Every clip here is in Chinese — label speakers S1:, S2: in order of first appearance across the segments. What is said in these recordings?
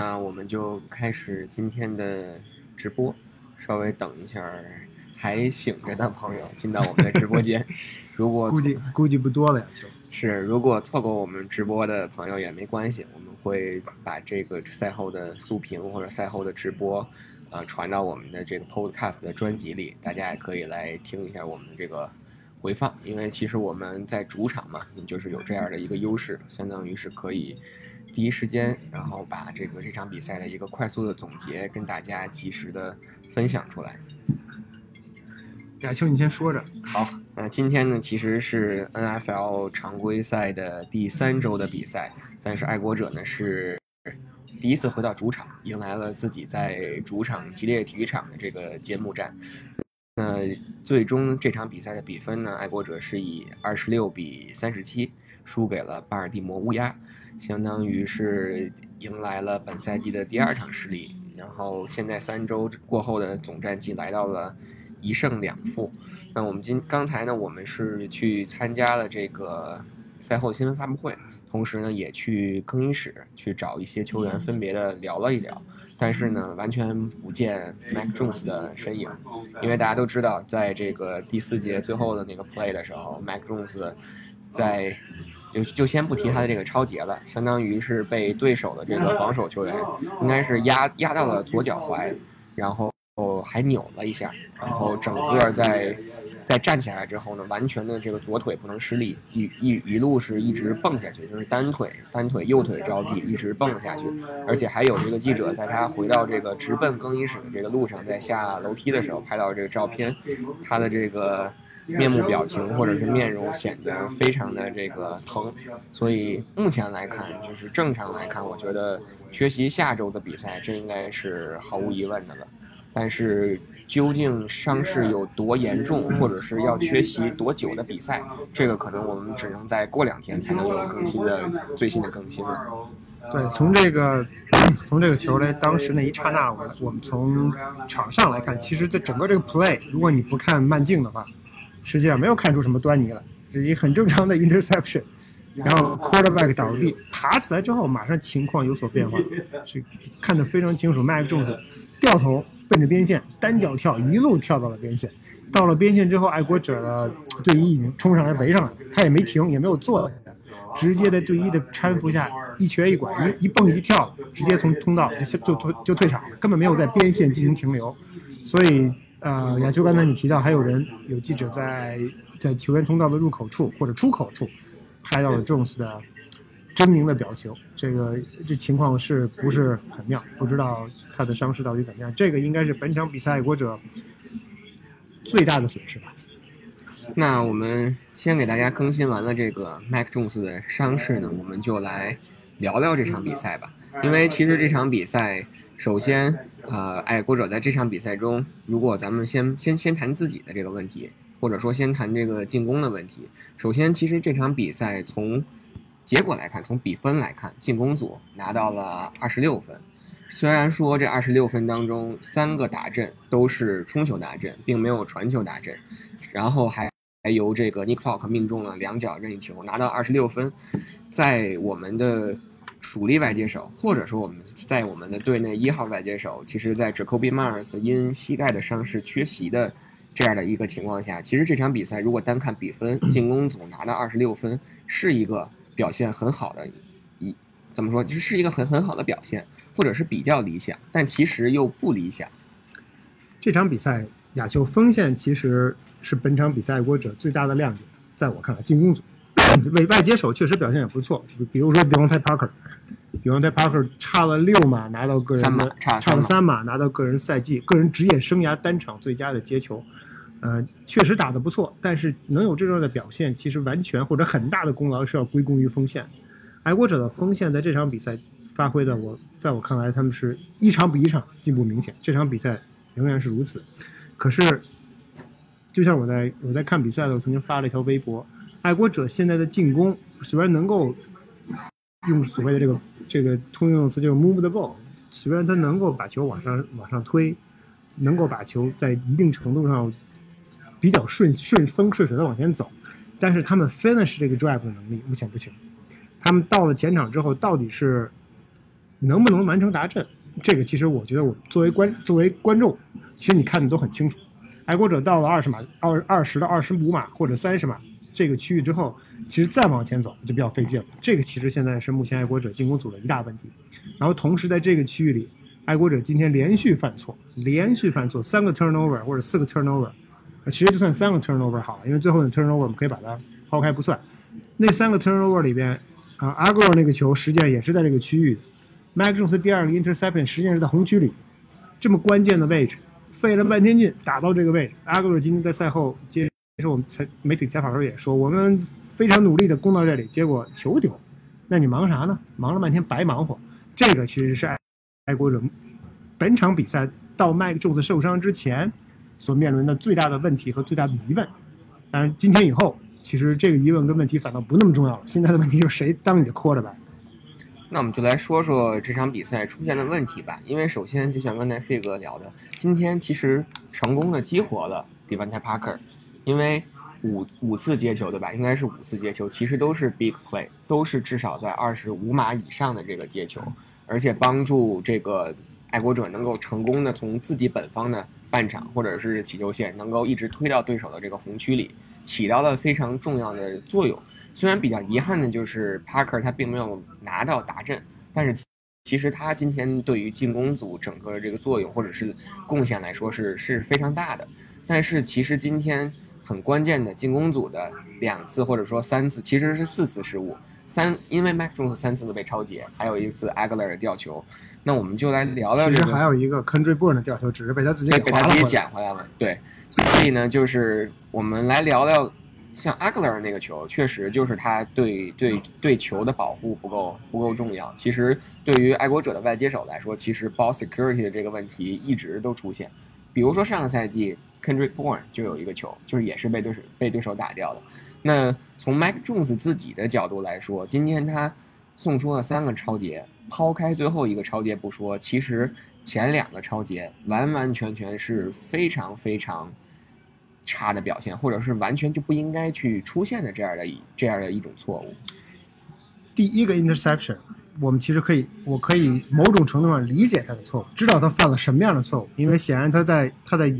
S1: 那我们就开始今天的直播。稍微等一下，还醒着的朋友进到我们的直播间。如果
S2: 估计估计不多了呀，
S1: 就是如果错过我们直播的朋友也没关系，我们会把这个赛后的速评或者赛后的直播，呃，传到我们的这个 Podcast 的专辑里，大家也可以来听一下我们的这个回放。因为其实我们在主场嘛，就是有这样的一个优势，相当于是可以。第一时间，然后把这个这场比赛的一个快速的总结跟大家及时的分享出来。
S2: 亚秋，你先说着。
S1: 好，那今天呢，其实是 NFL 常规赛的第三周的比赛，但是爱国者呢是第一次回到主场，迎来了自己在主场激烈体育场的这个揭幕战。那最终这场比赛的比分呢，爱国者是以二十六比三十七输给了巴尔的摩乌鸦。相当于是迎来了本赛季的第二场失利，然后现在三周过后的总战绩来到了一胜两负。那我们今刚才呢，我们是去参加了这个赛后新闻发布会，同时呢也去更衣室去找一些球员分别的聊了一聊，但是呢完全不见 Mac Jones 的身影，因为大家都知道，在这个第四节最后的那个 play 的时候，Mac Jones 在。就就先不提他的这个超节了，相当于是被对手的这个防守球员，应该是压压到了左脚踝，然后还扭了一下，然后整个在在站起来之后呢，完全的这个左腿不能施力，一一一路是一直蹦下去，就是单腿单腿右腿着地一直蹦了下去，而且还有这个记者在他回到这个直奔更衣室的这个路上，在下楼梯的时候拍到这个照片，他的这个。面目表情或者是面容显得非常的这个疼，所以目前来看，就是正常来看，我觉得缺席下周的比赛，这应该是毫无疑问的了。但是究竟伤势有多严重，或者是要缺席多久的比赛，这个可能我们只能再过两天才能有更新的最新的更新了。
S2: 对，从这个从这个球来，当时那一刹那，我我们从场上来看，其实在整个这个 play，如果你不看慢镜的话。实际上没有看出什么端倪来，是一很正常的 interception，然后 quarterback 倒地爬起来之后，马上情况有所变化，是看得非常清楚。Mac Jones 掉头奔着边线单脚跳，一路跳到了边线。到了边线之后，爱国者的队医已经冲上来围上来，他也没停，也没有坐下，直接在队医的搀扶下一瘸一拐，一一蹦一跳，直接从通道就就退就退场了，根本没有在边线进行停留，所以。呃，亚秋，刚才你提到还有人有记者在在球员通道的入口处或者出口处拍到了 Jones 的狰狞的表情，这个这情况是不是很妙？不知道他的伤势到底怎么样？这个应该是本场比赛爱国者最大的损失吧？
S1: 那我们先给大家更新完了这个 Mac Jones 的伤势呢，我们就来聊聊这场比赛吧，因为其实这场比赛。首先，呃，爱国者在这场比赛中，如果咱们先先先谈自己的这个问题，或者说先谈这个进攻的问题。首先，其实这场比赛从结果来看，从比分来看，进攻组拿到了二十六分。虽然说这二十六分当中三个打阵都是冲球打阵，并没有传球打阵，然后还还由这个 Nick Folk 命中了两脚任意球，拿到二十六分，在我们的。主力外接手，或者说我们在我们的队内一号外接手，其实，在 Jacoby Myers 因膝盖的伤势缺席的这样的一个情况下，其实这场比赛如果单看比分，进攻组拿到二十六分，是一个表现很好的，一怎么说，就是一个很很好的表现，或者是比较理想，但其实又不理想。
S2: 这场比赛，亚秋锋线其实是本场比赛爱国者最大的亮点，在我看来，进攻组。外外接手确实表现也不错，比如说 Devontae Parker，比方 Parker 差了六码拿到个人的，差了三码拿到个人赛季、个人职业生涯单场最佳的接球，呃，确实打得不错。但是能有这样的表现，其实完全或者很大的功劳是要归功于锋线。爱国者的锋线在这场比赛发挥的，我在我看来，他们是一场比一场进步明显。这场比赛仍然是如此。可是，就像我在我在看比赛的时候，曾经发了一条微博。爱国者现在的进攻虽然能够用所谓的这个这个通用词，就是 move the ball，虽然他能够把球往上往上推，能够把球在一定程度上比较顺顺风顺水的往前走，但是他们 finish 这个 drive 的能力目前不行。他们到了前场之后，到底是能不能完成达阵，这个其实我觉得我作为观作为观众，其实你看的都很清楚。爱国者到了二十码、二二十到二十五码或者三十码这个区域之后，其实再往前走就比较费劲了。这个其实现在是目前爱国者进攻组的一大问题。然后同时在这个区域里，爱国者今天连续犯错，连续犯错，三个 turnover 或者四个 turnover，其实就算三个 turnover 好了，因为最后的 turnover 我们可以把它抛开不算。那三个 turnover 里边，啊，阿戈尔那个球实际上也是在这个区域。Mac Jones 第二个 interception 实际上是在红区里，这么关键的位置，费了半天劲打到这个位置。阿戈尔今天在赛后接受我们采媒体采访时候也说，我们非常努力的攻到这里，结果球丢。那你忙啥呢？忙了半天白忙活。这个其实是爱爱国者本场比赛到麦克琼斯受伤之前所面临的最大的问题和最大的疑问。当然，今天以后，其实这个疑问跟问题反倒不那么重要了。现在的问题就是谁当你的 quarter 吧。
S1: 那我们就来说说这场比赛出现的问题吧。因为首先就像刚才费哥聊的，今天其实成功的激活了 Devontae Parker，因为五五次接球对吧？应该是五次接球，其实都是 big play，都是至少在二十五码以上的这个接球，而且帮助这个爱国者能够成功的从自己本方的半场或者是起球线，能够一直推到对手的这个红区里，起到了非常重要的作用。虽然比较遗憾的就是 Parker 他并没有拿到达阵，但是其实他今天对于进攻组整个这个作用或者是贡献来说是是非常大的。但是其实今天很关键的进攻组的两次或者说三次其实是四次失误，三因为 Mac Jones 三次都被超截，还有一次 Agler 的吊球。那我们就来聊聊这个。
S2: 其实还有一个 Country Burn 的吊球，只是被他自己
S1: 给他自己捡回来了。对，所以呢，就是我们来聊聊。像阿格尔那个球，确实就是他对对对球的保护不够不够重要。其实对于爱国者的外接手来说，其实 ball security 的这个问题一直都出现。比如说上个赛季 Kendrick Bourne 就有一个球，就是也是被对手被对手打掉的。那从 Mac Jones 自己的角度来说，今天他送出了三个超节，抛开最后一个超节不说，其实前两个超节完完全全是非常非常。差的表现，或者是完全就不应该去出现的这样的一这样的一种错误。
S2: 第一个 interception，我们其实可以，我可以某种程度上理解他的错误，知道他犯了什么样的错误，因为显然他在他在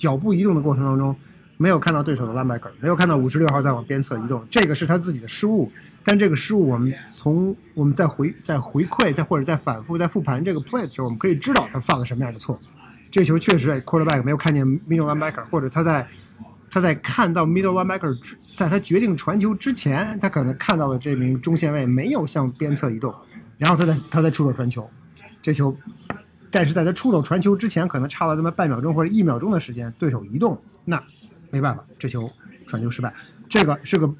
S2: 脚步移动的过程当中没有看到对手的 linebacker，没有看到五十六号在往边侧移动，这个是他自己的失误。但这个失误，我们从我们在回在回馈，再或者在反复在复盘这个 play 的时候，我们可以知道他犯了什么样的错。这球确实，quarterback 没有看见 middle linebacker，或者他在他在看到 middle linebacker，在他决定传球之前，他可能看到了这名中线位没有向边侧移动，然后他在他在出手传球，这球，但是在他出手传球之前，可能差了那么半秒钟或者一秒钟的时间，对手移动，那没办法，这球传球失败，这个是个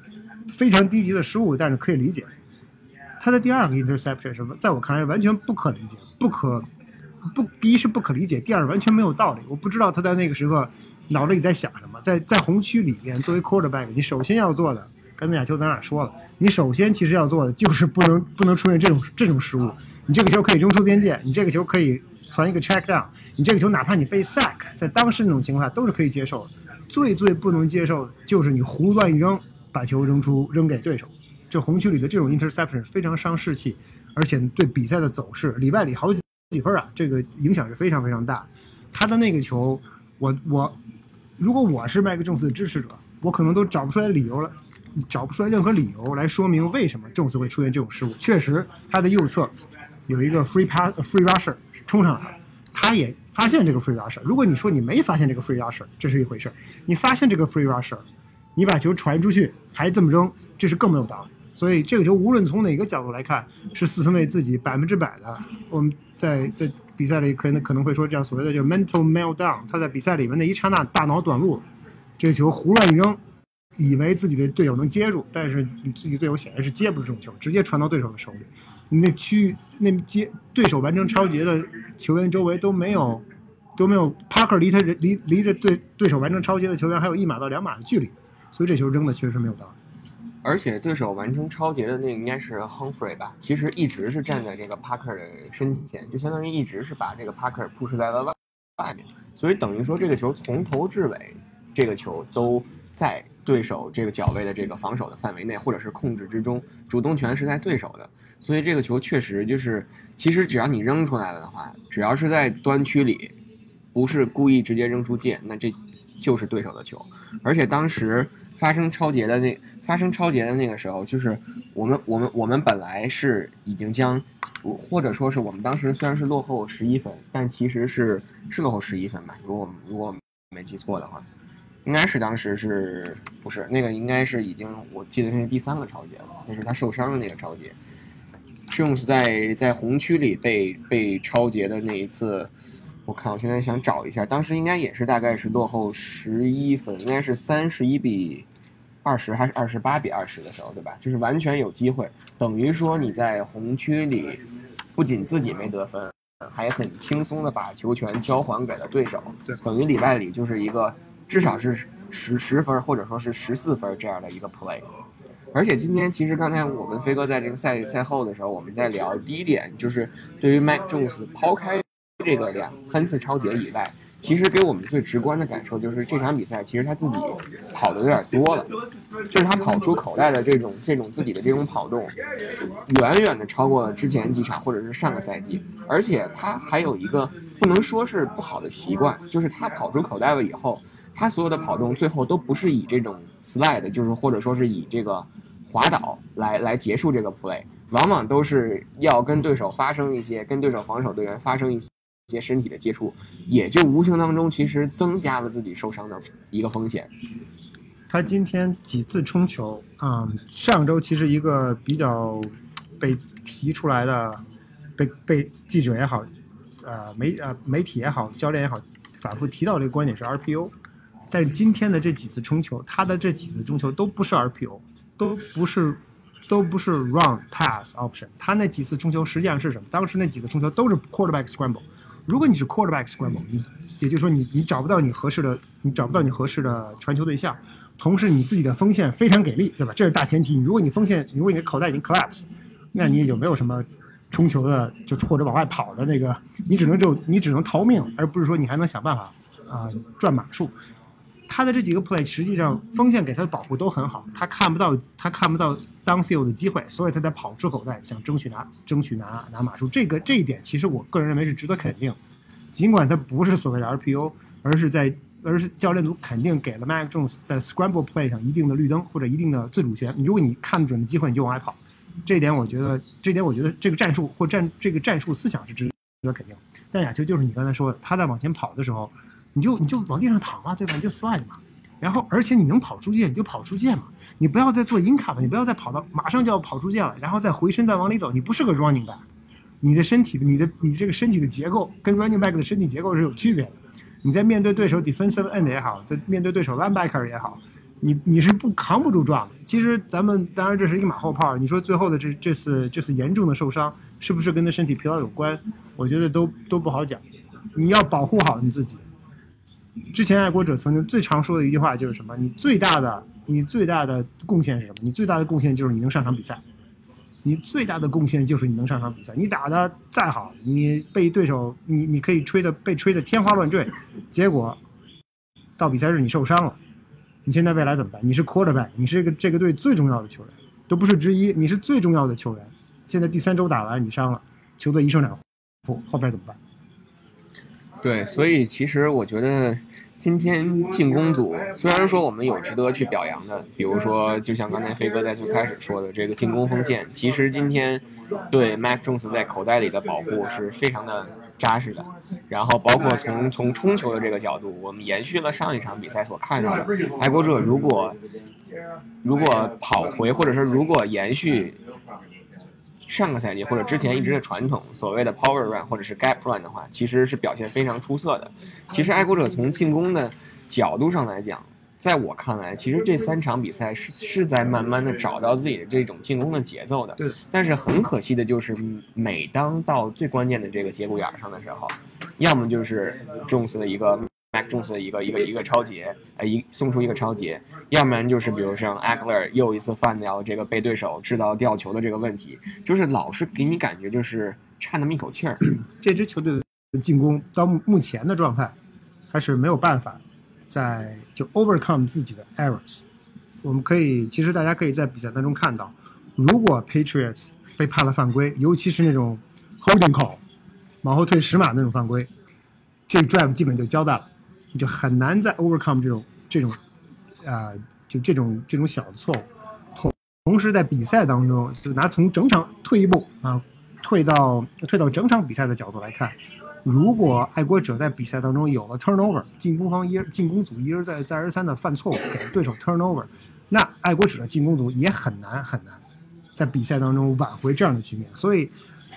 S2: 非常低级的失误，但是可以理解。他的第二个 interception 是在我看来完全不可理解，不可。不，第一是不可理解，第二完全没有道理。我不知道他在那个时刻脑子里在想什么。在在红区里边，作为 quarterback，你首先要做的，刚才亚秋咱俩说了，你首先其实要做的就是不能不能出现这种这种失误。你这个球可以扔出边界，你这个球可以传一个 check down，你这个球哪怕你被 sack，在当时那种情况下都是可以接受的。最最不能接受的就是你胡乱一扔，把球扔出扔给对手。这红区里的这种 interception 非常伤士气，而且对比赛的走势，里外里好几。几分啊？这个影响是非常非常大。他的那个球，我我，如果我是麦克·琼斯的支持者，我可能都找不出来理由了，找不出来任何理由来说明为什么琼斯会出现这种失误。确实，他的右侧有一个 free pass free rusher 冲上来，他也发现这个 free rusher。如果你说你没发现这个 free rusher，这是一回事你发现这个 free rusher，你把球传出去还这么扔，这是更没有道理。所以这个球无论从哪个角度来看，是四分卫自己百分之百的。我们在在比赛里可能可能会说这样所谓的就是 mental meltdown，他在比赛里面那一刹那大脑短路了，这个球胡乱一扔，以为自己的队友能接住，但是你自己队友显然是接不住这种球，直接传到对手的手里。那区域那接对手完成超节的球员周围都没有都没有 Parker 离他人离离着对对手完成超节的球员还有一码到两码的距离，所以这球扔的确实没有道理。
S1: 而且对手完成超节的那个应该是 Humphrey 吧，其实一直是站在这个 Parker 的身体前，就相当于一直是把这个 Parker push 在了外外面，所以等于说这个球从头至尾，这个球都在对手这个脚位的这个防守的范围内，或者是控制之中，主动权是在对手的。所以这个球确实就是，其实只要你扔出来了的话，只要是在端区里，不是故意直接扔出界，那这就是对手的球。而且当时发生超节的那发生超节的那个时候，就是我们我们我们本来是已经将，或者说是我们当时虽然是落后十一分，但其实是是落后十一分吧？如果如果没记错的话。应该是当时是不是那个？应该是已经，我记得是第三个超节了，就是他受伤的那个超节。Jones 在在红区里被被超节的那一次，我看我现在想找一下，当时应该也是大概是落后十一分，应该是三十一比二十还是二十八比二十的时候，对吧？就是完全有机会，等于说你在红区里不仅自己没得分，还很轻松的把球权交还给了对手，等于里外里就是一个。至少是十十分，或者说是十四分这样的一个 play，而且今天其实刚才我跟飞哥在这个赛赛后的时候，我们在聊第一点，就是对于 Mac Jones 抛开这个两三次超节以外，其实给我们最直观的感受就是这场比赛其实他自己跑的有点多了，就是他跑出口袋的这种这种自己的这种跑动，远远的超过了之前几场或者是上个赛季，而且他还有一个不能说是不好的习惯，就是他跑出口袋了以后。他所有的跑动最后都不是以这种 slide，就是或者说是以这个滑倒来来结束这个 play，往往都是要跟对手发生一些跟对手防守队员发生一些身体的接触，也就无形当中其实增加了自己受伤的一个风险。
S2: 他今天几次冲球，嗯，上周其实一个比较被提出来的，被被记者也好，呃媒呃媒体也好，教练也好，反复提到这个观点是 RPO。但是今天的这几次冲球，他的这几次冲球都不是 RPO，都不是，都不是 run pass option。他那几次冲球实际上是什么？当时那几次冲球都是 quarterback scramble。如果你是 quarterback scramble，你也就是说你你找不到你合适的，你找不到你合适的传球对象，同时你自己的锋线非常给力，对吧？这是大前提。如果你锋线，如果你的口袋已经 collapse，那你有没有什么冲球的，就或者往外跑的那个？你只能就你只能逃命，而不是说你还能想办法啊赚码数。他的这几个 play 实际上锋线给他的保护都很好，他看不到他看不到 downfield 的机会，所以他在跑出口袋想争取拿争取拿拿马数。这个这一点其实我个人认为是值得肯定，尽管他不是所谓的 RPO，而是在而是教练组肯定给了 Mac Jones 在 scramble play 上一定的绿灯或者一定的自主权。如果你看准了机会，你就往外跑。这一点我觉得这一点我觉得这个战术或战这个战术思想是值得肯定。但亚秋就是你刚才说的，他在往前跑的时候。你就你就往地上躺嘛，对吧？你就 slide 嘛，然后而且你能跑出界，你就跑出界嘛。你不要再做 in cut 了，你不要再跑到马上就要跑出界了，然后再回身再往里走。你不是个 running back，你的身体的你的你这个身体的结构跟 running back 的身体结构是有区别的。你在面对对手 defensive end 也好，在面对对手 linebacker 也好，你你是不扛不住撞的。其实咱们当然这是一个马后炮。你说最后的这这次这次严重的受伤是不是跟他身体疲劳有关？我觉得都都不好讲。你要保护好你自己。之前爱国者曾经最常说的一句话就是什么？你最大的你最大的贡献是什么？你最大的贡献就是你能上场比赛。你最大的贡献就是你能上场比赛。你打的再好，你被对手你你可以吹的被吹的天花乱坠，结果到比赛日你受伤了，你现在未来怎么办？你是 quarterback，你是这个这个队最重要的球员，都不是之一，你是最重要的球员。现在第三周打完你伤了，球队一胜两负，后边怎么办？
S1: 对，所以其实我觉得今天进攻组虽然说我们有值得去表扬的，比如说就像刚才飞哥在最开始说的这个进攻锋线，其实今天对 Mac Jones 在口袋里的保护是非常的扎实的。然后包括从从冲球的这个角度，我们延续了上一场比赛所看到的，爱国者如果如果跑回或者说如果延续。上个赛季或者之前一直的传统，所谓的 power run 或者是 gap run 的话，其实是表现非常出色的。其实爱国者从进攻的角度上来讲，在我看来，其实这三场比赛是是在慢慢的找到自己的这种进攻的节奏的。
S2: 对。
S1: 但是很可惜的就是，每当到最关键的这个节骨眼上的时候，要么就是 Jones 的一个。Mac Jones 的一个一个一个超节，呃，一送出一个超节，要不然就是比如像 Agler 又一次犯掉这个被对手制造掉球的这个问题，就是老是给你感觉就是差那么一口气儿。
S2: 这支球队的进攻到目前的状态，还是没有办法在就 overcome 自己的 errors。我们可以，其实大家可以在比赛当中看到，如果 Patriots 被判了犯规，尤其是那种 holding call 往后退十码那种犯规，这个 drive 基本就交代了，你就很难再 overcome 这种这种啊、就这种这种小的错误。同同时在比赛当中，就拿从整场退一步啊，退到退到整场比赛的角度来看，如果爱国者在比赛当中有了 turnover，进攻方一进攻组一而再再而三的犯错误，给对手 turnover，那爱国者的进攻组也很难很难在比赛当中挽回这样的局面。所以，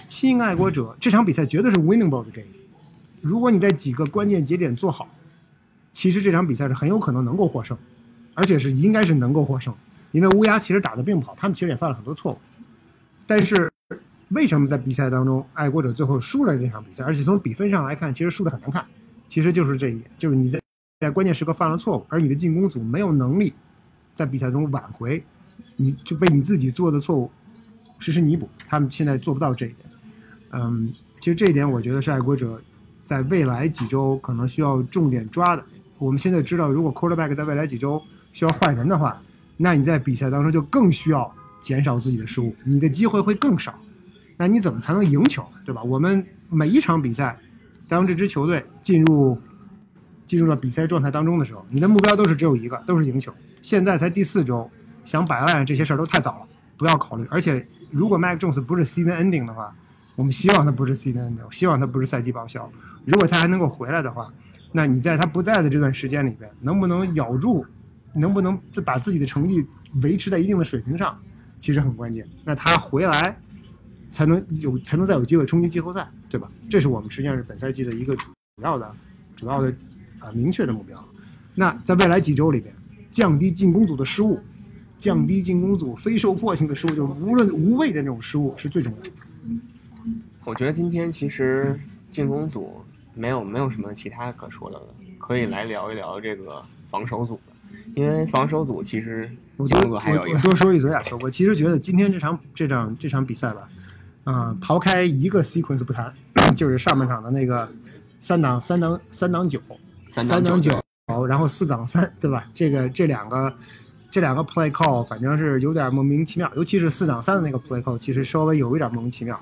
S2: 新爱国者这场比赛绝对是 winnable 的 game。如果你在几个关键节点做好，其实这场比赛是很有可能能够获胜，而且是应该是能够获胜。因为乌鸦其实打得并不好，他们其实也犯了很多错误，但是为什么在比赛当中爱国者最后输了这场比赛？而且从比分上来看，其实输得很难看。其实就是这一点，就是你在在关键时刻犯了错误，而你的进攻组没有能力在比赛中挽回，你就被你自己做的错误实施弥补。他们现在做不到这一点。嗯，其实这一点我觉得是爱国者在未来几周可能需要重点抓的。我们现在知道，如果 quarterback 在未来几周需要换人的话，那你在比赛当中就更需要减少自己的失误，你的机会会更少。那你怎么才能赢球，对吧？我们每一场比赛，当这支球队进入进入到比赛状态当中的时候，你的目标都是只有一个，都是赢球。现在才第四周，想摆烂这些事儿都太早了，不要考虑。而且，如果 Mac Jones 不是 season ending 的话，我们希望他不是 season ending，希望他不是赛季报销。如果他还能够回来的话，那你在他不在的这段时间里边，能不能咬住，能不能把自己的成绩维持在一定的水平上，其实很关键。那他回来。才能有才能再有机会冲击季后赛，对吧？这是我们实际上是本赛季的一个主要的、主要的啊、明确的目标。那在未来几周里边，降低进攻组的失误，降低进攻组非受迫性的失误，就是无论无谓的那种失误是最重要的。
S1: 我觉得今天其实进攻组没有没有什么其他可说的了，可以来聊一聊这个防守组的，因为防守组其实进攻组还有一个
S2: 我多说一嘴啊，球，我其实觉得今天这场这场这场比赛吧。啊、呃，刨开一个 sequence 不谈，就是上半场的那个三档三档三档九，
S1: 三
S2: 档九，然后四档三，对吧？这个这两个这两个 play call 反正是有点莫名其妙，尤其是四档三的那个 play call，其实稍微有一点莫名其妙。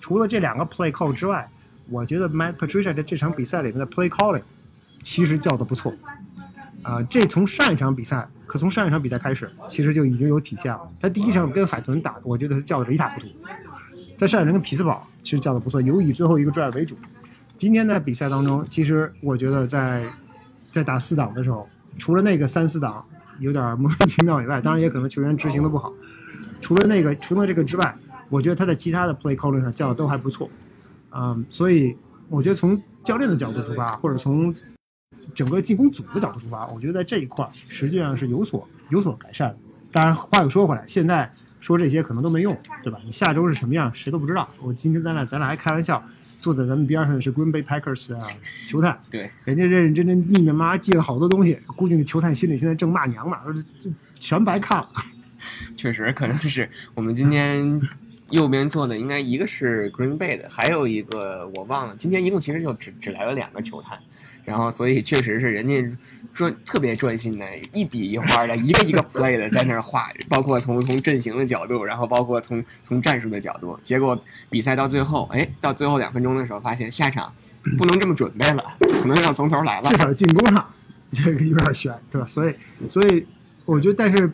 S2: 除了这两个 play call 之外，我觉得 Matt Patricia 在这场比赛里面的 play calling 其实叫的不错。啊、这从上一场比赛，可从上一场比赛开始，其实就已经有体现了。他第一场跟海豚打，我觉得他叫的一塌糊涂。在上一场跟匹兹堡其实叫的不错，有以最后一个 drive 为主。今天在比赛当中，其实我觉得在在打四档的时候，除了那个三四档有点莫名其妙以外，当然也可能球员执行的不好。除了那个除了这个之外，我觉得他在其他的 play calling 上叫的都还不错。嗯，所以我觉得从教练的角度出发，或者从整个进攻组的角度出发，我觉得在这一块实际上是有所有所改善的。当然话又说回来，现在。说这些可能都没用，对吧？你下周是什么样，谁都不知道。我今天咱俩咱俩还开玩笑，坐在咱们边上的是 Green Bay Packers 的球探，
S1: 对，
S2: 人家认认真真密密麻麻记了好多东西，估计那球探心里现在正骂娘呢，这全白看了。
S1: 确实，可能是我们今天右边坐的应该一个是 Green Bay 的，还有一个我忘了。今天一共其实就只只来了两个球探，然后所以确实是人家专特别专心的，一笔一画的，一个一个 play 的在那儿画，包括从从阵型的角度，然后包括从从战术的角度。结果比赛到最后，哎，到最后两分钟的时候，发现下场 不能这么准备了，可能要从头来了。
S2: 至少进攻上这个有点悬，对吧？所以所以我觉得，但是。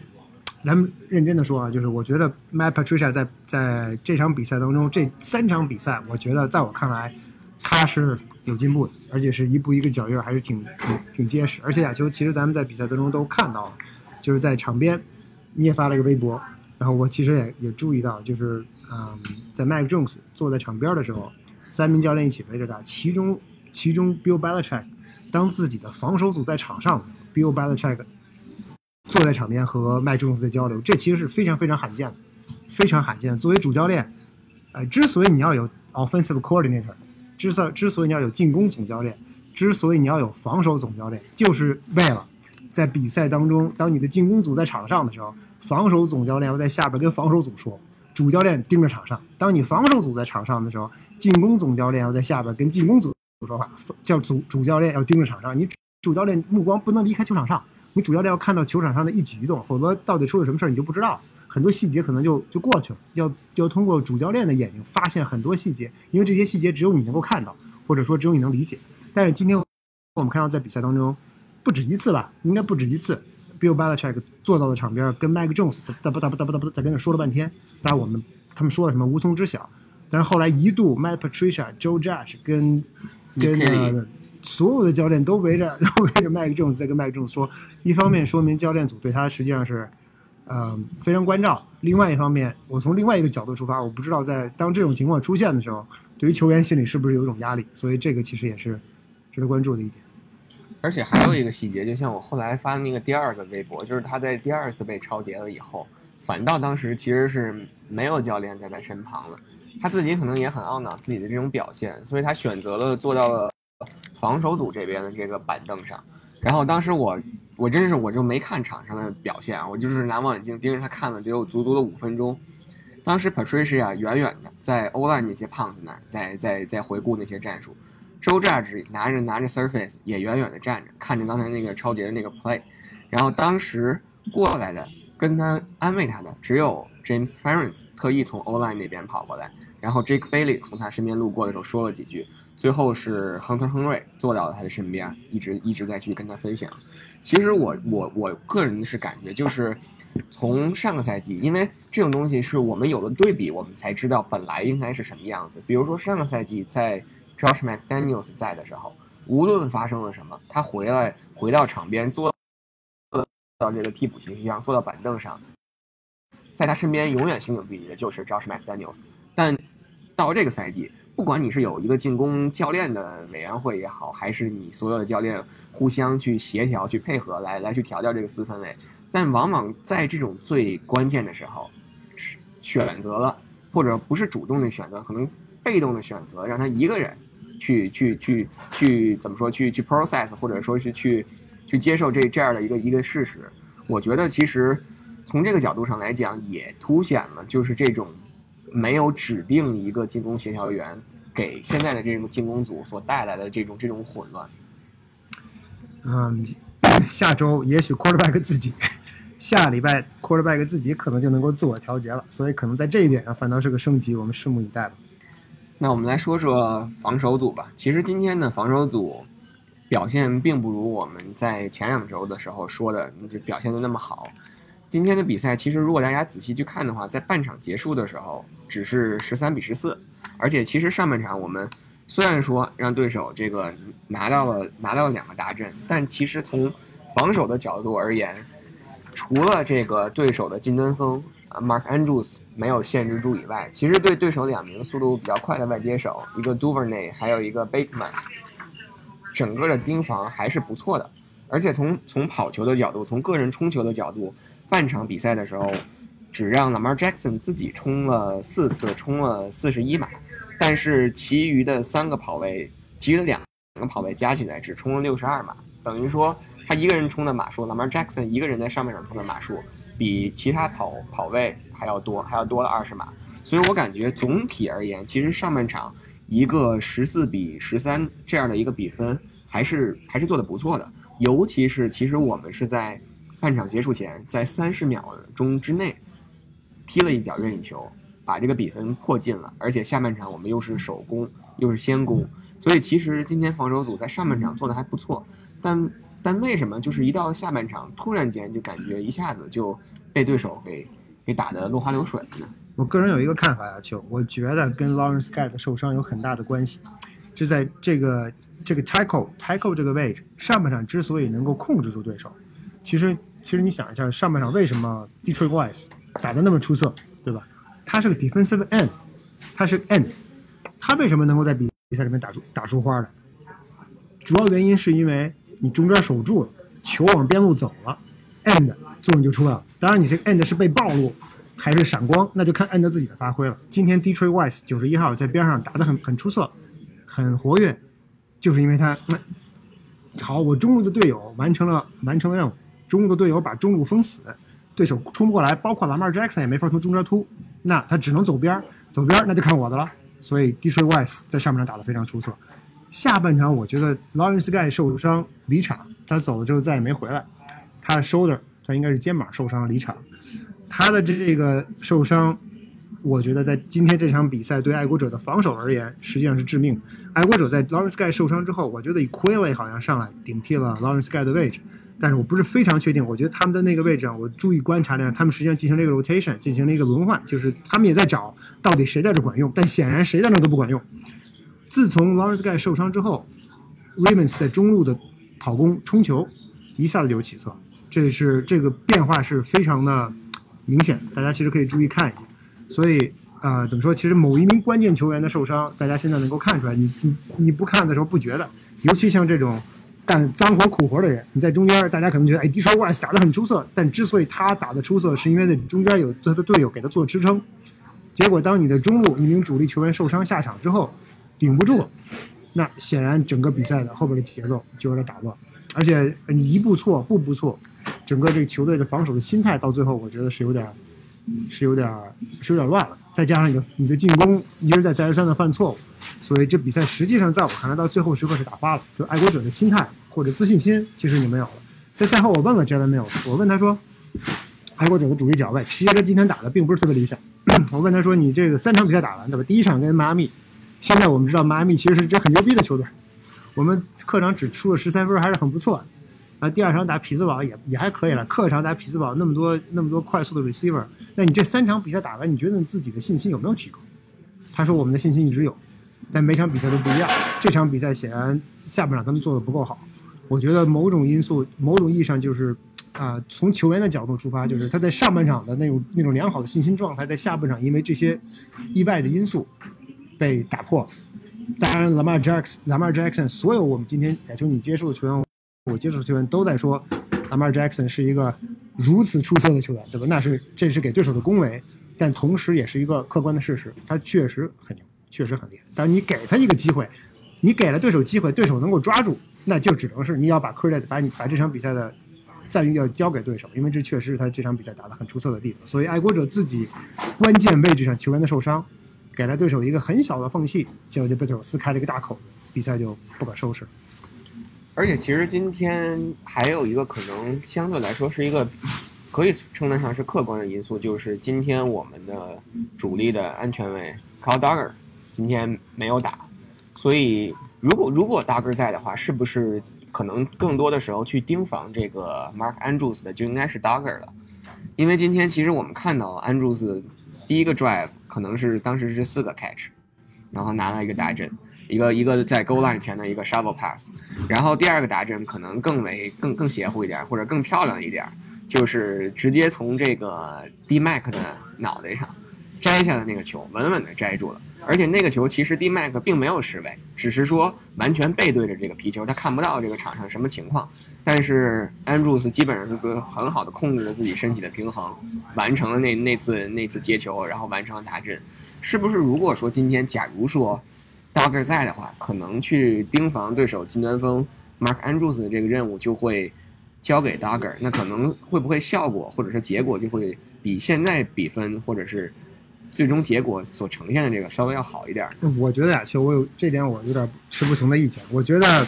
S2: 咱们认真的说啊，就是我觉得 Matt Patricia 在在这场比赛当中，这三场比赛，我觉得在我看来，他是有进步的，而且是一步一个脚印，还是挺挺挺结实。而且亚秋其实咱们在比赛当中都看到了，就是在场边你也发了一个微博，然后我其实也也注意到，就是嗯，在 Mac Jones 坐在场边的时候，三名教练一起围着他，其中其中 Bill Belichick 当自己的防守组在场上，Bill Belichick。坐在场边和麦仲斯的交流，这其实是非常非常罕见的，非常罕见。作为主教练，呃，之所以你要有 offensive coordinator，之所之所以你要有进攻总教练，之所以你要有防守总教练，就是为了在比赛当中，当你的进攻组在场上的时候，防守总教练要在下边跟防守组说，主教练盯着场上；当你防守组在场上的时候，进攻总教练要在下边跟进攻组说话，叫主主教练要盯着场上，你主教练目光不能离开球场上。你主教练要看到球场上的一举一动，否则到底出了什么事儿你就不知道。很多细节可能就就过去了，要要通过主教练的眼睛发现很多细节，因为这些细节只有你能够看到，或者说只有你能理解。但是今天我们看到在比赛当中，不止一次吧，应该不止一次，Bill Belichick 坐到了场边，跟 Mike Jones 哒不哒不哒不哒不在跟那说了半天，当然我们他们说了什么无从知晓。但是后来一度 Matt Patricia、Joe Judge 跟跟
S1: 那
S2: 个所有的教练都围着 都围着 Mike Jones 在跟 Mike Jones 说，一方面说明教练组对他实际上是。呃，非常关照。另外一方面，我从另外一个角度出发，我不知道在当这种情况出现的时候，对于球员心里是不是有一种压力？所以这个其实也是值得关注的一点。
S1: 而且还有一个细节，就像我后来发的那个第二个微博，就是他在第二次被超截了以后，反倒当时其实是没有教练在他身旁了，他自己可能也很懊恼自己的这种表现，所以他选择了做到了防守组这边的这个板凳上。然后当时我我真是我就没看场上的表现啊，我就是拿望远镜盯着他看了得有足足的五分钟。当时 Patricia 远远的在欧兰那些胖子那儿，在在在回顾那些战术。周 Judge 拿着拿着 Surface 也远远的站着，看着刚才那个超节的那个 play。然后当时过来的跟他安慰他的只有 James Ferentz 特意从欧兰那边跑过来，然后 Jake Bailey 从他身边路过的时候说了几句。最后是亨特·亨瑞坐到了他的身边，一直一直在去跟他分享。其实我我我个人是感觉，就是从上个赛季，因为这种东西是我们有了对比，我们才知道本来应该是什么样子。比如说上个赛季在 Josh McDaniels 在的时候，无论发生了什么，他回来回到场边坐到这个替补席上，坐到板凳上，在他身边永远形影不离的就是 Josh McDaniels。但到这个赛季，不管你是有一个进攻教练的委员会也好，还是你所有的教练互相去协调、去配合来来去调教这个四分卫，但往往在这种最关键的时候，选择了或者不是主动的选择，可能被动的选择，让他一个人去去去去怎么说？去去 process，或者说是去去接受这这样的一个一个事实。我觉得其实从这个角度上来讲，也凸显了就是这种。没有指定一个进攻协调员，给现在的这种进攻组所带来的这种这种混乱。
S2: 嗯，下周也许 quarterback 自己，下礼拜 quarterback 自己可能就能够自我调节了，所以可能在这一点上反倒是个升级，我们拭目以待吧。
S1: 那我们来说说防守组吧。其实今天的防守组表现并不如我们在前两周的时候说的就表现的那么好。今天的比赛其实，如果大家仔细去看的话，在半场结束的时候只是十三比十四，而且其实上半场我们虽然说让对手这个拿到了拿到了两个大阵，但其实从防守的角度而言，除了这个对手的金端锋啊 Mark Andrews 没有限制住以外，其实对对手两名速度比较快的外接手，一个 Duvernay 还有一个 Bateman，整个的盯防还是不错的，而且从从跑球的角度，从个人冲球的角度。半场比赛的时候，只让 Lamar Jackson 自己冲了四次，冲了四十一码，但是其余的三个跑位，其余的两个跑位加起来只冲了六十二码，等于说他一个人冲的码数，Lamar Jackson 一个人在上半场冲的码数，比其他跑跑位还要多，还要多了二十码。所以我感觉总体而言，其实上半场一个十四比十三这样的一个比分，还是还是做的不错的，尤其是其实我们是在。半场结束前，在三十秒钟之内踢了一脚任意球，把这个比分破进了。而且下半场我们又是首攻，又是先攻，所以其实今天防守组在上半场做的还不错。但但为什么就是一到下半场，突然间就感觉一下子就被对手给给打得落花流水了呢？
S2: 我个人有一个看法呀，就我觉得跟 Lawrence Guy 的受伤有很大的关系。就在这个这个 tackle tackle 这个位置，上半场之所以能够控制住对手，其实。其实你想一下，上半场为什么 Detroit Wise 打得那么出色，对吧？他是个 defensive end，他是 end，他为什么能够在比赛里面打出打出花来？主要原因是因为你中间守住了，球往边路走了，end 作用就出来了。当然，你这个 end 是被暴露还是闪光，那就看 end 自己的发挥了。今天 Detroit Wise 九十一号在边上打得很很出色，很活跃，就是因为他好，我中路的队友完成了完成了任务。中路的队友把中路封死，对手冲不过来，包括 Lamar Jackson 也没法从中间突，那他只能走边儿，走边儿那就看我的了。所以 d e t r o i Wise 在上半场打得非常出色。下半场我觉得 Lawrence Guy 受伤离场，他走了之后再也没回来。他的 shoulder 他应该是肩膀受伤离场。他的这个受伤，我觉得在今天这场比赛对爱国者的防守而言，实际上是致命。爱国者在 Lawrence Guy 受伤之后，我觉得以 Quayle 好像上来顶替了 Lawrence Guy 的位置，但是我不是非常确定。我觉得他们的那个位置上，我注意观察了，他们实际上进行了一个 rotation，进行了一个轮换，就是他们也在找到底谁在这管用，但显然谁在那都不管用。自从 Lawrence Guy 受伤之后，Ravens 在中路的跑攻冲球一下子就有起色，这是这个变化是非常的明显，大家其实可以注意看一下。所以啊、呃怎么说？其实某一名关键球员的受伤，大家现在能够看出来，你你你不看的时候不觉得，尤其像这种干脏活苦活的人，你在中间，大家可能觉得哎 d i s h w a s 打得很出色，但之所以他打得出色，是因为在中间有他的队友给他做支撑。结果当你的中路一名主力球员受伤下场之后，顶不住，那显然整个比赛的后边的节奏就有点打乱，而且你一步错，步步错，整个这个球队的防守的心态到最后，我觉得是有点，是有点是有点乱了。再加上你的你的进攻一而再再而三的犯错误，所以这比赛实际上在我看来到最后时刻是打花了。就爱国者的心态或者自信心，其实你没有了。在赛后我问了 Jalen Mills，我问他说，爱国整个主力脚位，其实他今天打的并不是特别理想。我问他说，你这个三场比赛打完对吧？第一场跟迈阿密。现在我们知道迈阿密其实是一支很牛逼的球队，我们客场只出了十三分，还是很不错的。啊，第二场打匹兹堡也也还可以了，客场打匹兹堡那么多那么多快速的 receiver，那你这三场比赛打完，你觉得你自己的信心有没有提高？他说我们的信心一直有，但每场比赛都不一样。这场比赛显然下半场他们做的不够好，我觉得某种因素，某种意义上就是。啊、从球员的角度出发，就是他在上半场的那种那种良好的信心状态，在下半场因为这些意外的因素被打破。当然，Lamar Jackson，Lamar Jackson，所有我们今天假球你接触的球员，我接触的球员都在说，Lamar Jackson 是一个如此出色的球员，对吧？那是这是给对手的恭维，但同时也是一个客观的事实，他确实很牛，确实很厉害。但你给他一个机会，你给了对手机会，对手能够抓住，那就只能是你要把 credit 把你把这场比赛的。赞誉要交给对手，因为这确实是他这场比赛打得很出色的地方。所以爱国者自己关键位置上球员的受伤，给了对手一个很小的缝隙，结果就被对手撕开了一个大口，比赛就不可收拾。
S1: 而且其实今天还有一个可能相对来说是一个可以称得上是客观的因素，就是今天我们的主力的安全卫 Carl Duggar 今天没有打，所以如果如果 Duggar 在的话，是不是可能更多的时候去盯防这个 Mark Andrews 的就应该是 Dagger 了？因为今天其实我们看到 Andrews 第一个 drive 可能是当时是四个 catch，然后拿了一个大阵。一个一个在 goal line 前的一个 shovel pass，然后第二个达阵可能更为更更邪乎一点，或者更漂亮一点，就是直接从这个 D Mac 的脑袋上摘下的那个球，稳稳的摘住了。而且那个球其实 D Mac 并没有失位，只是说完全背对着这个皮球，他看不到这个场上什么情况。但是 Andrews 基本上是个很好的控制了自己身体的平衡，完成了那那次那次接球，然后完成了打阵。是不是如果说今天假如说 Dogger 在的话，可能去盯防对手金端锋 Mark Andrews 的这个任务就会交给 Dogger，那可能会不会效果或者是结果就会比现在比分或者是最终结果所呈现的这个稍微要好一点？
S2: 我觉得呀，其实我有这点我有点持不同的意见。我觉得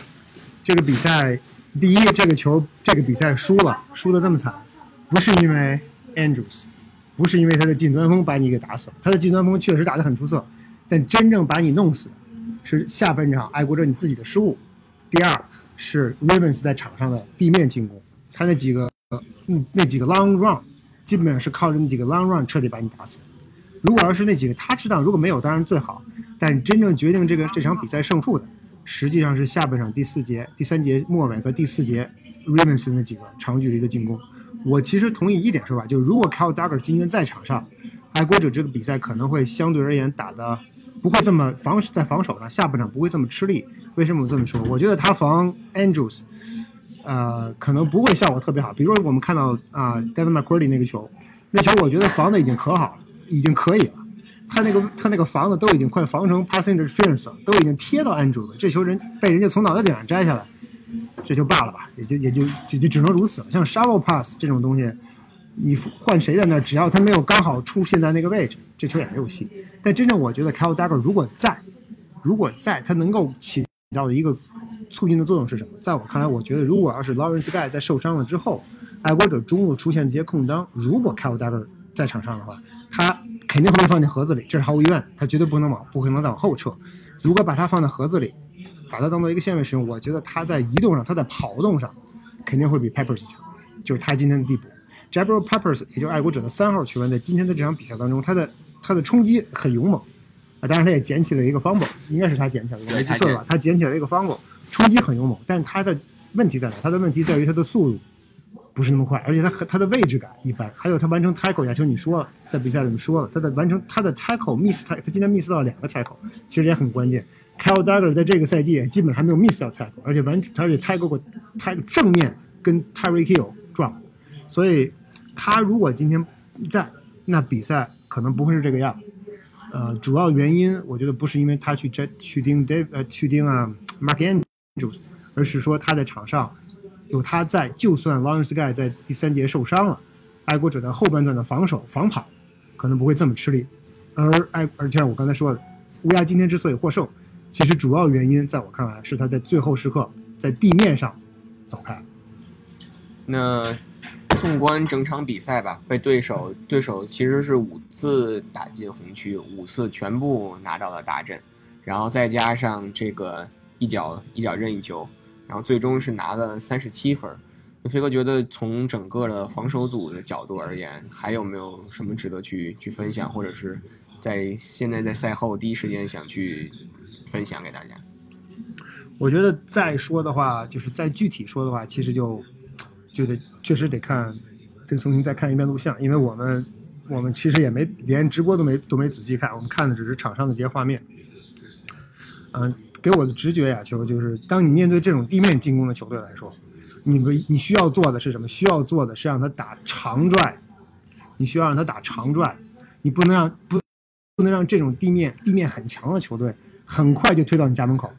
S2: 这个比赛，第一，这个球这个比赛输了，输的这么惨，不是因为 Andrews，不是因为他的近端锋把你给打死了，他的近端锋确实打得很出色，但真正把你弄死的。是下半场爱国者你自己的失误，第二是 Ravens 在场上的地面进攻，他那几个嗯那几个 long run 基本上是靠着那几个 long run 彻底把你打死。如果要是那几个他知道如果没有当然最好，但真正决定这个这场比赛胜负的，实际上是下半场第四节、第三节末尾和第四节 Ravens 那几个长距离的进攻。我其实同意一点说法，就是如果 Kyle Duggar 今天在场上，爱国者这个比赛可能会相对而言打的。不会这么防，在防守上下半场不会这么吃力。为什么我这么说？我觉得他防 Andrews，呃，可能不会效果特别好。比如说我们看到啊、，Devin McCurdy 那个球，那球我觉得防的已经可好了，已经可以了。他那个他那个防的都已经快防成 passenger fence 了，都已经贴到 Andrews 了。这球人被人家从脑袋顶上摘下来，这就罢了吧，也就也就也就只能如此了。像 shovel pass 这种东西，你换谁在那，只要他没有刚好出现在那个位置，这球也没有戏。但真正我觉得 Kyle Duggar 如果在，如果在，他能够起到的一个促进的作用是什么？在我看来，我觉得如果要是 Lawrence Guy 在受伤了之后，爱国者中路出现这些空当，如果 Kyle Duggar 在场上的话，他肯定会被放进盒子里，这是毫无疑问，他绝对不能往不可能再往后撤。如果把它放在盒子里，把它当做一个线位使用，我觉得它在移动上，它在跑动上，肯定会比 Peppers 强，就是他今天的地步。Jabril Peppers，也就是爱国者的三号球员，在今天的这场比赛当中，他的他的冲击很勇猛啊，当然他也捡起了一个 fumble，应该是他捡起来的，我没记错的话，他捡起了一个 fumble，冲击很勇猛，但是他的问题在哪？他的问题在于他的速度不是那么快，而且他和他的位置感一般，还有他完成 tackle 亚球，你说了在比赛里面说了，他的完成他的 tackle miss 他他今天 miss 到两个 tackle，其实也很关键。Kyle Duggar 在这个赛季也基本还没有 miss 到 tackle，而且完而且 tackle 过 tackle 正面跟 Terry Hill 撞，所以。他如果今天在，那比赛可能不会是这个样。呃，主要原因我觉得不是因为他去摘去盯 Dave 呃去盯啊 Mark Andrews，而是说他在场上有他在，就算 Lawrence Guy 在第三节受伤了，爱国者的后半段的防守防跑可能不会这么吃力。而爱而且我刚才说的，乌鸦今天之所以获胜，其实主要原因在我看来是他在最后时刻在地面上走开。
S1: 那。纵观整场比赛吧，被对手对手其实是五次打进红区，五次全部拿到了大阵，然后再加上这个一脚一脚任意球，然后最终是拿了三十七分。飞哥觉得从整个的防守组的角度而言，还有没有什么值得去去分享，或者是在现在在赛后第一时间想去分享给大家？
S2: 我觉得再说的话，就是再具体说的话，其实就。就得确实得看，得重新再看一遍录像，因为我们我们其实也没连直播都没都没仔细看，我们看的只是场上的这些画面。嗯，给我的直觉呀，球就是，当你面对这种地面进攻的球队来说，你们你需要做的是什么？需要做的是让他打长转，你需要让他打长转，你不能让不不能让这种地面地面很强的球队很快就推到你家门口，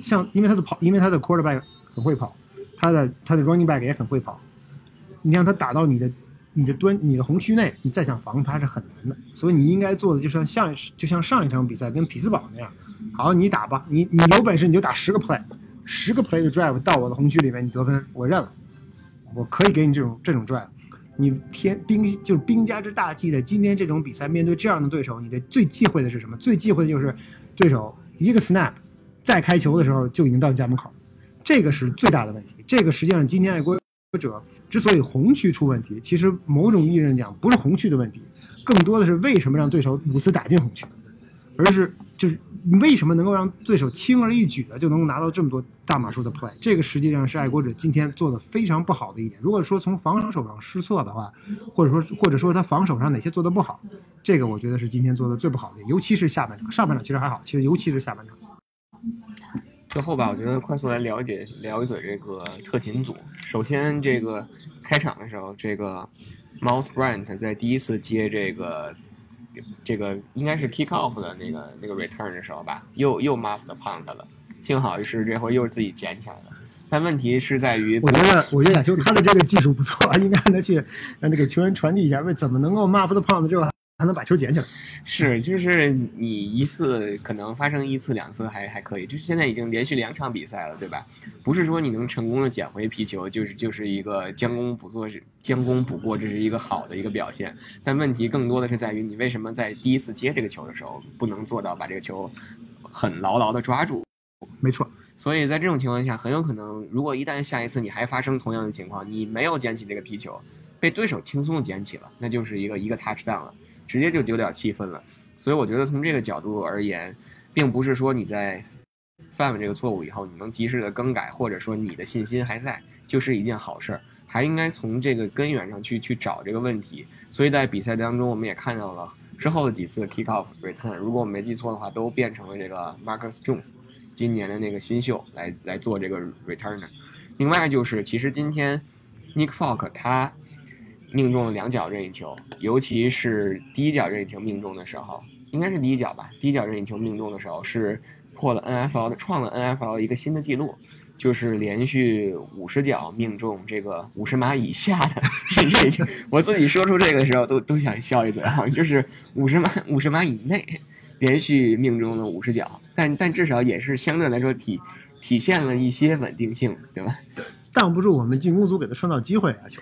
S2: 像因为他的跑，因为他的 quarterback 很会跑。他的他的 running back 也很会跑，你让他打到你的你的端你的红区内，你再想防他是很难的。所以你应该做的就像像就像上一场比赛跟匹兹堡那样，好，你打吧，你你有本事你就打十个 play，十个 play 的 drive 到我的红区里面你得分我认了，我可以给你这种这种 drive。你天兵就是兵家之大忌的，今天这种比赛面对这样的对手，你的最忌讳的是什么？最忌讳的就是对手一个 snap 再开球的时候就已经到你家门口。这个是最大的问题。这个实际上，今天爱国者之所以红区出问题，其实某种意义上讲不是红区的问题，更多的是为什么让对手五次打进红区，而是就是为什么能够让对手轻而易举的就能够拿到这么多大码数的 play。这个实际上是爱国者今天做的非常不好的一点。如果说从防守上失策的话，或者说或者说他防守上哪些做的不好，这个我觉得是今天做的最不好的，尤其是下半场。上半场其实还好，其实尤其是下半场。
S1: 最后吧，我觉得快速来了解聊一嘴这个特勤组。首先，这个开场的时候，这个 Mouse Brent 在第一次接这个这个应该是 kick off 的那个那个 return 的时候吧，又又 m u s t punt 了。幸好是这回又是自己捡起来的。但问题是在于，
S2: 我觉得我觉得就他的这个技术不错，应该让他去让他给球员传递一下，为怎么能够 m u f t punt 这个。还能把球捡起来，
S1: 是，就是你一次可能发生一次两次还还可以，就是现在已经连续两场比赛了，对吧？不是说你能成功的捡回皮球，就是就是一个将功补过，将功补过，这是一个好的一个表现。但问题更多的是在于你为什么在第一次接这个球的时候不能做到把这个球很牢牢的抓住？
S2: 没错，
S1: 所以在这种情况下，很有可能如果一旦下一次你还发生同样的情况，你没有捡起这个皮球，被对手轻松的捡起了，那就是一个一个 touchdown 了。直接就丢掉七分了，所以我觉得从这个角度而言，并不是说你在犯了这个错误以后，你能及时的更改，或者说你的信心还在，就是一件好事儿，还应该从这个根源上去去找这个问题。所以在比赛当中，我们也看到了之后的几次 kick off return，如果我没记错的话，都变成了这个 Marcus Jones 今年的那个新秀来来做这个 returner。另外就是，其实今天 Nick Folk 他。命中了两脚任意球，尤其是第一脚任意球命中的时候，应该是第一脚吧。第一脚任意球命中的时候是破了 NFL 的，创了 NFL 一个新的记录，就是连续五十脚命中这个五十码以下的 任意球。我自己说出这个的时候都都想笑一嘴啊，就是五十码五十码以内连续命中了五十脚，但但至少也是相对来说体体现了一些稳定性，对吧？
S2: 挡不住我们进攻组给他创造机会啊，球。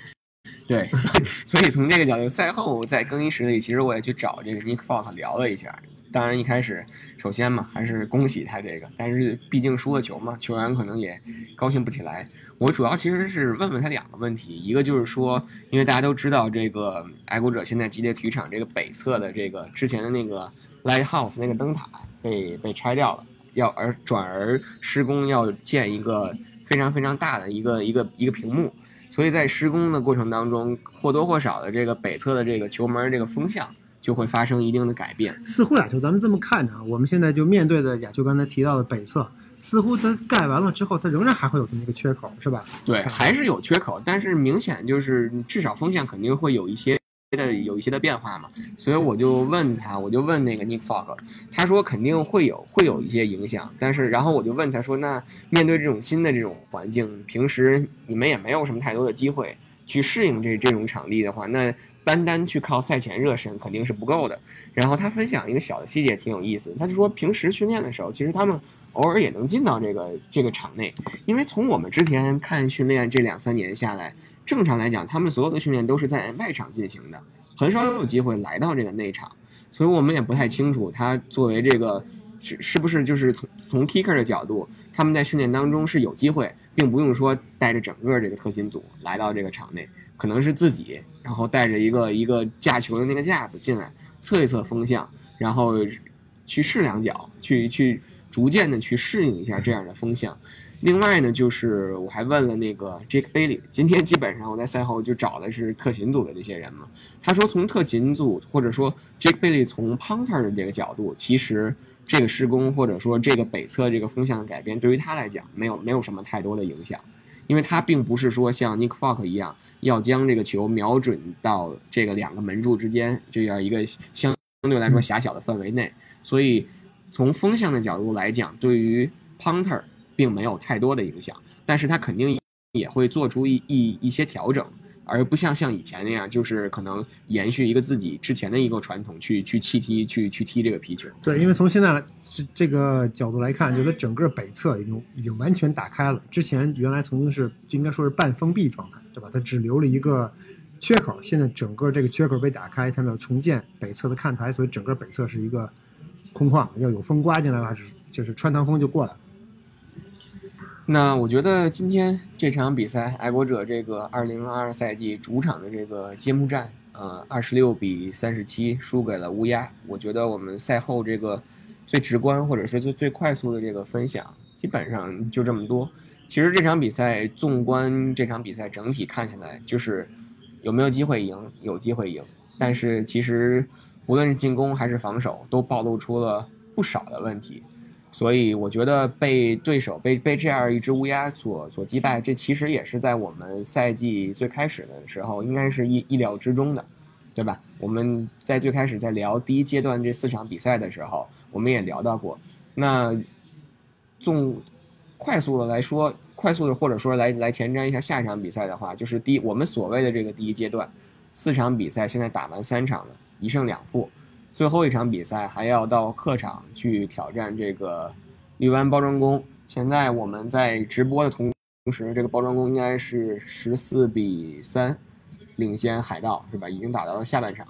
S1: 对，所以所以从这个角度，赛后在更衣室里，其实我也去找这个 Nick Falk 聊了一下。当然一开始，首先嘛，还是恭喜他这个，但是毕竟输了球嘛，球员可能也高兴不起来。我主要其实是问问他两个问题，一个就是说，因为大家都知道这个爱国者现在吉列体育场这个北侧的这个之前的那个 Lighthouse 那个灯塔被被拆掉了，要而转而施工要建一个非常非常大的一个一个一个屏幕。所以在施工的过程当中，或多或少的这个北侧的这个球门这个风向就会发生一定的改变。
S2: 似乎亚球，咱们这么看着啊，我们现在就面对的亚球刚才提到的北侧，似乎它盖完了之后，它仍然还会有这么一个缺口，是吧？
S1: 对，还是有缺口，但是明显就是至少风向肯定会有一些。的有一些的变化嘛，所以我就问他，我就问那个 Nick Fogg，他说肯定会有会有一些影响，但是然后我就问他说，那面对这种新的这种环境，平时你们也没有什么太多的机会去适应这这种场地的话，那单单去靠赛前热身肯定是不够的。然后他分享一个小的细节挺有意思，他就说平时训练的时候，其实他们偶尔也能进到这个这个场内，因为从我们之前看训练这两三年下来。正常来讲，他们所有的训练都是在外场进行的，很少有机会来到这个内场，所以我们也不太清楚他作为这个是是不是就是从从 kicker 的角度，他们在训练当中是有机会，并不用说带着整个这个特勤组来到这个场内，可能是自己然后带着一个一个架球的那个架子进来测一测风向，然后去试两脚，去去逐渐的去适应一下这样的风向。另外呢，就是我还问了那个 Jake Bailey，今天基本上我在赛后就找的是特勤组的这些人嘛。他说，从特勤组或者说 Jake Bailey 从 Punter 的这个角度，其实这个施工或者说这个北侧这个风向的改变，对于他来讲没有没有什么太多的影响，因为他并不是说像 Nick f o c k 一样要将这个球瞄准到这个两个门柱之间，就要一个相相对来说狭小的范围内，所以从风向的角度来讲，对于 Punter。并没有太多的影响，但是他肯定也会做出一一一些调整，而不像像以前那样，就是可能延续一个自己之前的一个传统，去去弃踢，去去踢这个皮球。
S2: 对，因为从现在这这个角度来看，就它整个北侧已经已经完全打开了。之前原来曾经是应该说是半封闭状态，对吧？它只留了一个缺口，现在整个这个缺口被打开，他们要重建北侧的看台，所以整个北侧是一个空旷，要有风刮进来的话，是就是穿堂风就过来。
S1: 那我觉得今天这场比赛，爱国者这个二零二二赛季主场的这个揭幕战，呃，二十六比三十七输给了乌鸦。我觉得我们赛后这个最直观或者是最最快速的这个分享，基本上就这么多。其实这场比赛，纵观这场比赛整体看起来，就是有没有机会赢，有机会赢。但是其实无论是进攻还是防守，都暴露出了不少的问题。所以我觉得被对手被被这样一只乌鸦所所击败，这其实也是在我们赛季最开始的时候，应该是意意料之中的，对吧？我们在最开始在聊第一阶段这四场比赛的时候，我们也聊到过。那纵快速的来说，快速的或者说来来前瞻一下下一场比赛的话，就是第我们所谓的这个第一阶段四场比赛，现在打完三场了，一胜两负。最后一场比赛还要到客场去挑战这个绿湾包装工。现在我们在直播的同时，这个包装工应该是十四比三领先海盗，是吧？已经打到了下半场。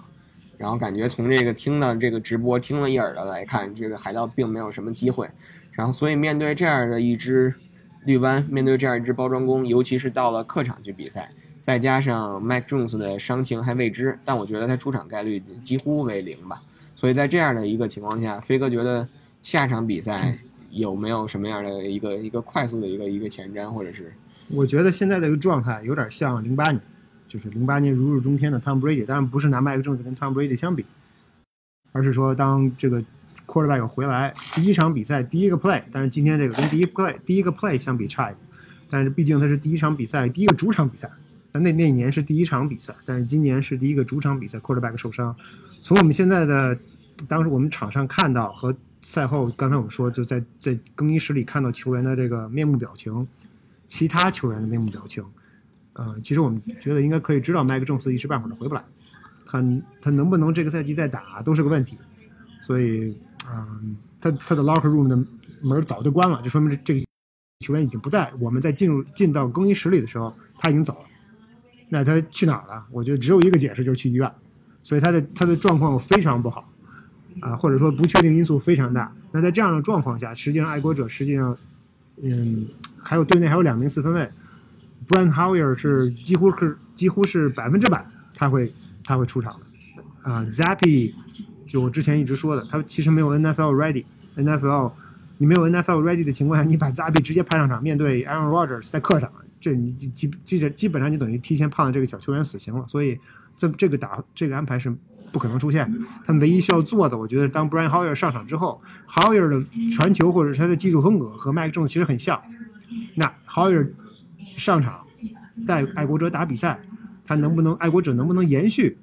S1: 然后感觉从这个听的这个直播听了一耳的来看，这个海盗并没有什么机会。然后所以面对这样的一支绿湾，面对这样一支包装工，尤其是到了客场去比赛。再加上 Mike Jones 的伤情还未知，但我觉得他出场概率几乎为零吧。所以在这样的一个情况下，飞哥觉得下场比赛有没有什么样的一个一个快速的一个一个前瞻，或者是？
S2: 我觉得现在的一个状态有点像零八年，就是零八年如日中天的 Tom Brady，当然不是拿 Mike Jones 跟 Tom Brady 相比，而是说当这个 Quarterback 回来第一场比赛第一个 Play，但是今天这个跟第一 Play 第一个 Play 相比差一点，但是毕竟它是第一场比赛第一个主场比赛。那那那年是第一场比赛，但是今年是第一个主场比赛，quarterback 受伤。从我们现在的当时我们场上看到和赛后，刚才我们说就在在更衣室里看到球员的这个面目表情，其他球员的面目表情，呃，其实我们觉得应该可以知道麦克·郑斯一时半会儿都回不来，他他能不能这个赛季再打都是个问题。所以，嗯，他他的 locker room 的门早就关了，就说明这这个球员已经不在。我们在进入进到更衣室里的时候，他已经走了。那他去哪儿了？我觉得只有一个解释，就是去医院。所以他的他的状况非常不好，啊，或者说不确定因素非常大。那在这样的状况下，实际上爱国者实际上，嗯，还有队内还有两名四分卫，Brian Hoyer 是几乎是几乎是百分之百他会他会出场的，啊，Zappy 就我之前一直说的，他其实没有 NFL ready，NFL 你没有 NFL ready 的情况下，你把 Zappy 直接派上场面对 Aaron Rodgers 在客场，这你基基基基本上就等于提前判了这个小球员死刑了，所以。这这个打这个安排是不可能出现。他们唯一需要做的，我觉得当 Brian Hoyer 上场之后，Hoyer 的传球或者他的技术风格和 Mike Jones 其实很像。那 Hoyer 上场带爱国者打比赛，他能不能爱国者能不能延续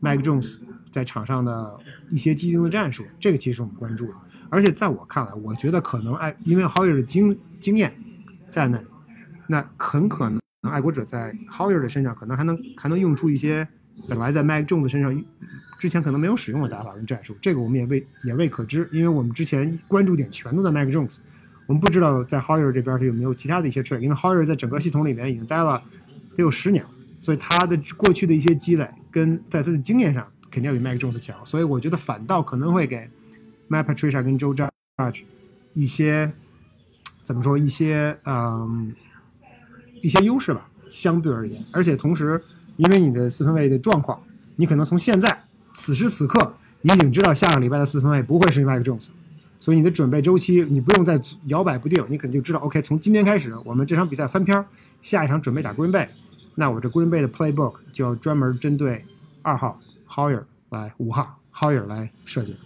S2: Mike Jones 在场上的一些既定的战术？这个其实我们关注的。而且在我看来，我觉得可能爱因为 Hoyer 的经经验在那里，那很可能爱国者在 Hoyer 的身上可能还能还能用出一些。本来在 Mike Jones 身上，之前可能没有使用的打法跟战术，这个我们也未也未可知，因为我们之前关注点全都在 Mike Jones，我们不知道在 Hoyer 这边他有没有其他的一些 trick，因为 Hoyer 在整个系统里面已经待了得有十年了，所以他的过去的一些积累跟在他的经验上肯定要比 Mike Jones 强，所以我觉得反倒可能会给 Matt Patricia 跟 Joe Judge 一些怎么说一些嗯一些优势吧，相对而言，而且同时。因为你的四分卫的状况，你可能从现在此时此刻已经知道下个礼拜的四分卫不会是 Mike Jones，所以你的准备周期你不用再摇摆不定，你肯定就知道 OK，从今天开始我们这场比赛翻篇，下一场准备打 Green Bay，那我这 Green Bay 的 Playbook 就要专门针对二号 Hoyer 来五号 Hoyer 来设计。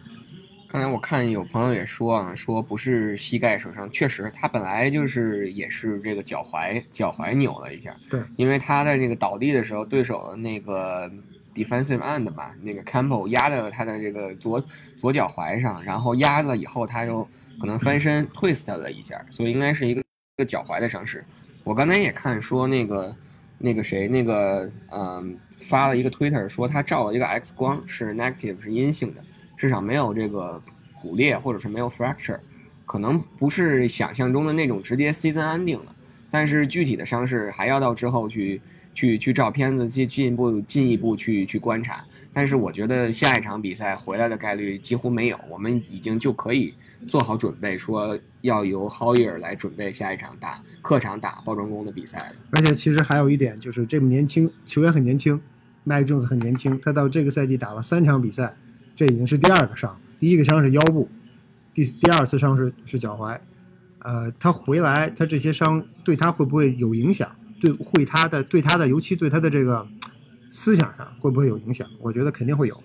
S1: 刚才我看有朋友也说啊，说不是膝盖受伤，确实他本来就是也是这个脚踝脚踝扭了一下。
S2: 对，
S1: 因为他在那个倒地的时候，对手的那个 defensive end 吧，那个 Campbell 压在了他的这个左左脚踝上，然后压了以后，他就可能翻身 twist 了一下，所以应该是一个一个脚踝的伤势。我刚才也看说那个那个谁那个嗯发了一个 Twitter 说他照了一个 X 光是 negative 是阴性的。至少没有这个骨裂，或者是没有 fracture，可能不是想象中的那种直接 season ending 了。但是具体的伤势还要到之后去去去照片子进进一步进一步去去观察。但是我觉得下一场比赛回来的概率几乎没有，我们已经就可以做好准备，说要由 Hoyer 来准备下一场打客场打包装工的比赛。
S2: 而且其实还有一点就是这么年轻，球员很年轻，Mike Jones 很年轻，他到这个赛季打了三场比赛。这已经是第二个伤，第一个伤是腰部，第第二次伤是是脚踝，呃，他回来，他这些伤对他会不会有影响？对，会他的对他的，尤其对他的这个思想上会不会有影响？我觉得肯定会有。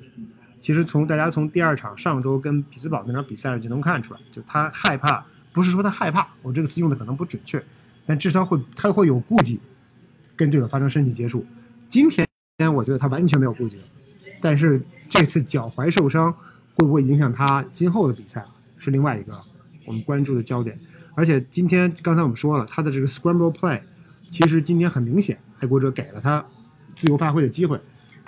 S2: 其实从大家从第二场上周跟匹兹堡那场比赛上就能看出来，就他害怕，不是说他害怕，我这个词用的可能不准确，但至少会他会有顾忌，跟对手发生身体接触。今天我觉得他完全没有顾忌，但是。这次脚踝受伤会不会影响他今后的比赛，是另外一个我们关注的焦点。而且今天刚才我们说了，他的这个 scramble play，其实今天很明显，爱国者给了他自由发挥的机会。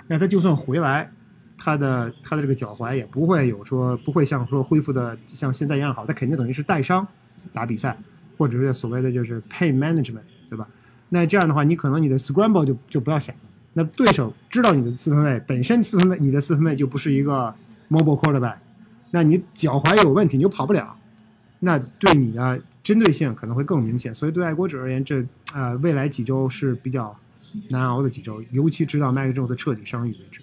S2: 那他就算回来，他的他的这个脚踝也不会有说不会像说恢复的像现在一样好，他肯定等于是带伤打比赛，或者是所谓的就是 pain management，对吧？那这样的话，你可能你的 scramble 就就不要想了。那对手知道你的四分卫本身四分卫，你的四分卫就不是一个 mobile quarterback，那你脚踝有问题，你就跑不了，那对你的针对性可能会更明显。所以对爱国者而言，这呃未来几周是比较难熬的几周，尤其直到 Mac Jones 彻底伤愈为止。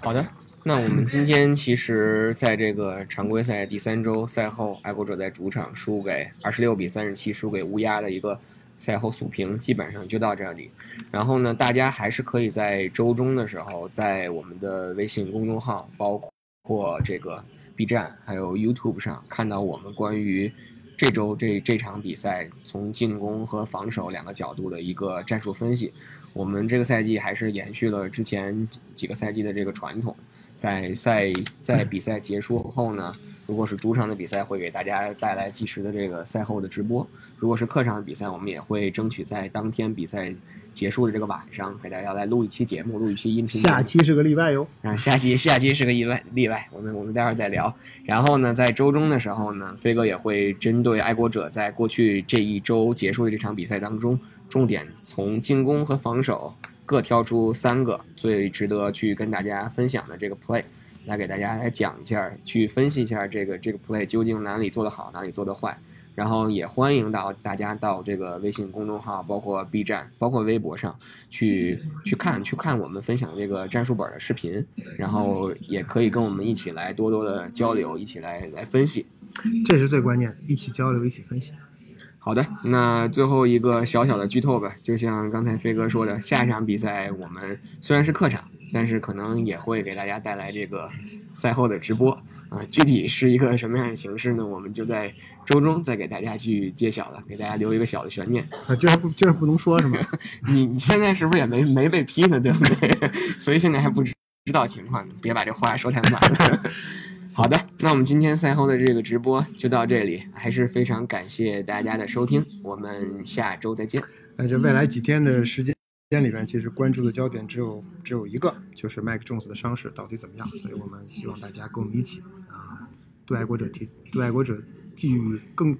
S1: 好的，那我们今天其实在这个常规赛第三周赛后，爱国者在主场输给二十六比三十七输给乌鸦的一个。赛后速评基本上就到这里，然后呢，大家还是可以在周中的时候，在我们的微信公众号、包括这个 B 站还有 YouTube 上看到我们关于这周这这场比赛从进攻和防守两个角度的一个战术分析。我们这个赛季还是延续了之前几个赛季的这个传统，在赛在比赛结束后呢。如果是主场的比赛，会给大家带来及时的这个赛后的直播；如果是客场的比赛，我们也会争取在当天比赛结束的这个晚上，给大家来录一期节目，录一期音频。
S2: 下期是个例外哟，
S1: 啊，下期下期是个意外例外，我们我们待会儿再聊。然后呢，在周中的时候呢，飞哥也会针对爱国者在过去这一周结束的这场比赛当中，重点从进攻和防守。各挑出三个最值得去跟大家分享的这个 play，来给大家来讲一下，去分析一下这个这个 play 究竟哪里做得好，哪里做得坏。然后也欢迎到大家到这个微信公众号，包括 B 站，包括微博上去去看去看我们分享这个战术本的视频，然后也可以跟我们一起来多多的交流，一起来来分析。
S2: 这是最关键的，一起交流，一起分析。
S1: 好的，那最后一个小小的剧透吧，就像刚才飞哥说的，下一场比赛我们虽然是客场，但是可能也会给大家带来这个赛后的直播啊。具体是一个什么样的形式呢？我们就在周中再给大家去揭晓了，给大家留一个小的悬念。
S2: 啊，就是不就是不能说是吗？
S1: 你你现在是不是也没没被批呢？对不对？所以现在还不知知道情况，别把这话说太满。好的，那我们今天赛后的这个直播就到这里，还是非常感谢大家的收听，我们下周再见。
S2: 那这未来几天的时间间里边，其实关注的焦点只有只有一个，就是麦克琼斯的伤势到底怎么样，所以我们希望大家跟我们一起啊，对爱国者提对爱国者寄予更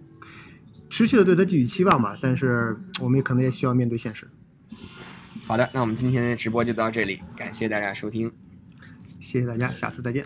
S2: 持续的对他寄予期望吧，但是我们也可能也需要面对现实。
S1: 好的，那我们今天的直播就到这里，感谢大家收听，
S2: 谢谢大家，下次再见。